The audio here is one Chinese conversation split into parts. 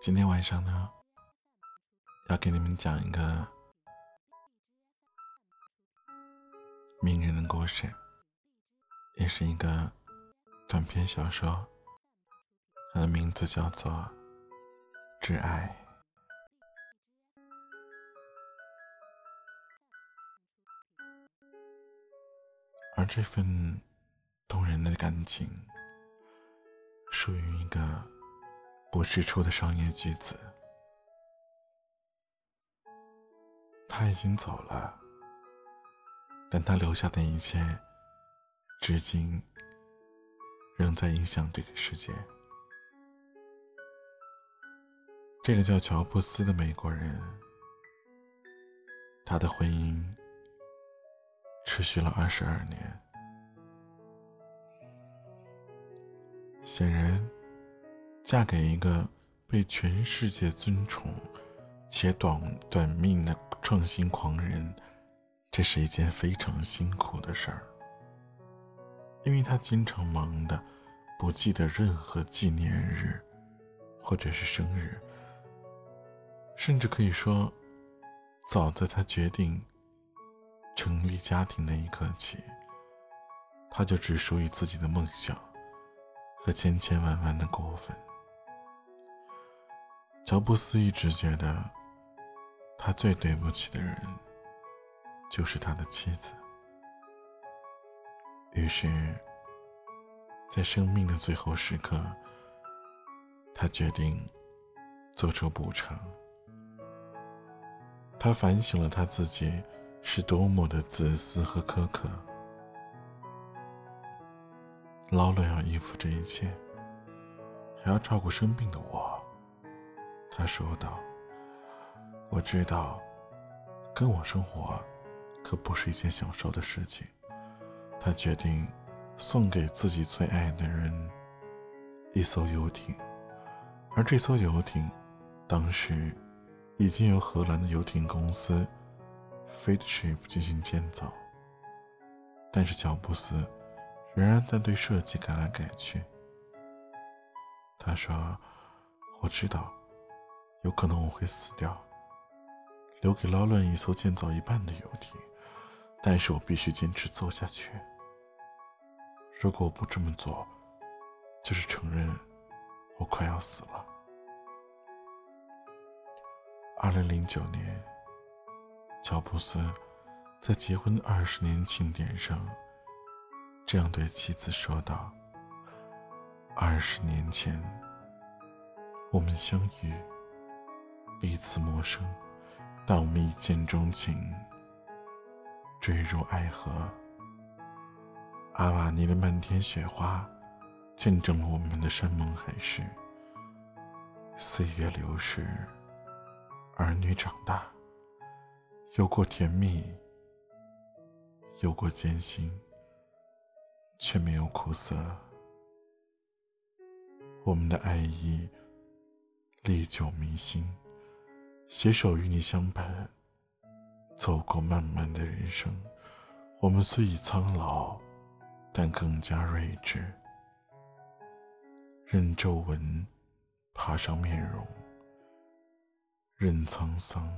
今天晚上呢，要给你们讲一个名人的故事，也是一个短篇小说，它的名字叫做《挚爱》。而这份动人的感情，属于一个。不世出的商业巨子，他已经走了，但他留下的一切，至今仍在影响这个世界。这个叫乔布斯的美国人，他的婚姻持续了二十二年，显然。嫁给一个被全世界尊崇且短短命的创新狂人，这是一件非常辛苦的事儿，因为他经常忙得不记得任何纪念日，或者是生日，甚至可以说，早在他决定成立家庭那一刻起，他就只属于自己的梦想和千千万万的过分。乔布斯一直觉得，他最对不起的人就是他的妻子。于是，在生命的最后时刻，他决定做出补偿。他反省了他自己是多么的自私和苛刻。劳伦要依附这一切，还要照顾生病的我。他说道：“我知道，跟我生活可不是一件享受的事情。”他决定送给自己最爱的人一艘游艇，而这艘游艇当时已经由荷兰的游艇公司 f a t e Ship 进行建造，但是乔布斯仍然在对设计改来改去。他说：“我知道。”有可能我会死掉，留给劳伦一艘建造一半的游艇，但是我必须坚持做下去。如果我不这么做，就是承认我快要死了。二零零九年，乔布斯在结婚二十年庆典上，这样对妻子说道：“二十年前，我们相遇。”彼此陌生，但我们一见钟情，坠入爱河。阿瓦尼的漫天雪花，见证了我们的山盟海誓。岁月流逝，儿女长大，有过甜蜜，有过艰辛，却没有苦涩。我们的爱意历久弥新。携手与你相伴，走过漫漫的人生。我们虽已苍老，但更加睿智。任皱纹爬上面容，任沧桑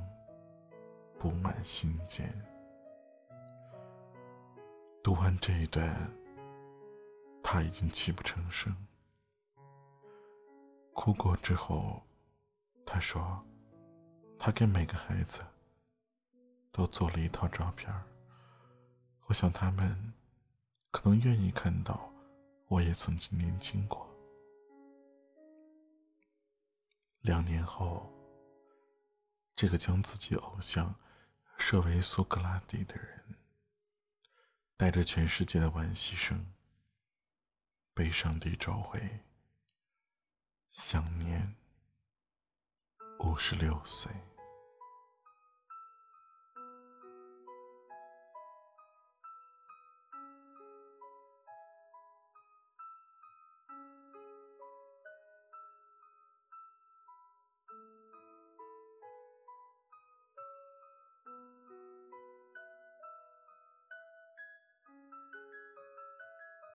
布满心间。读完这一段，他已经泣不成声。哭过之后，他说。他给每个孩子都做了一套照片我想他们可能愿意看到我也曾经年轻过。两年后，这个将自己偶像设为苏格拉底的人，带着全世界的惋惜声，被上帝召回，享年五十六岁。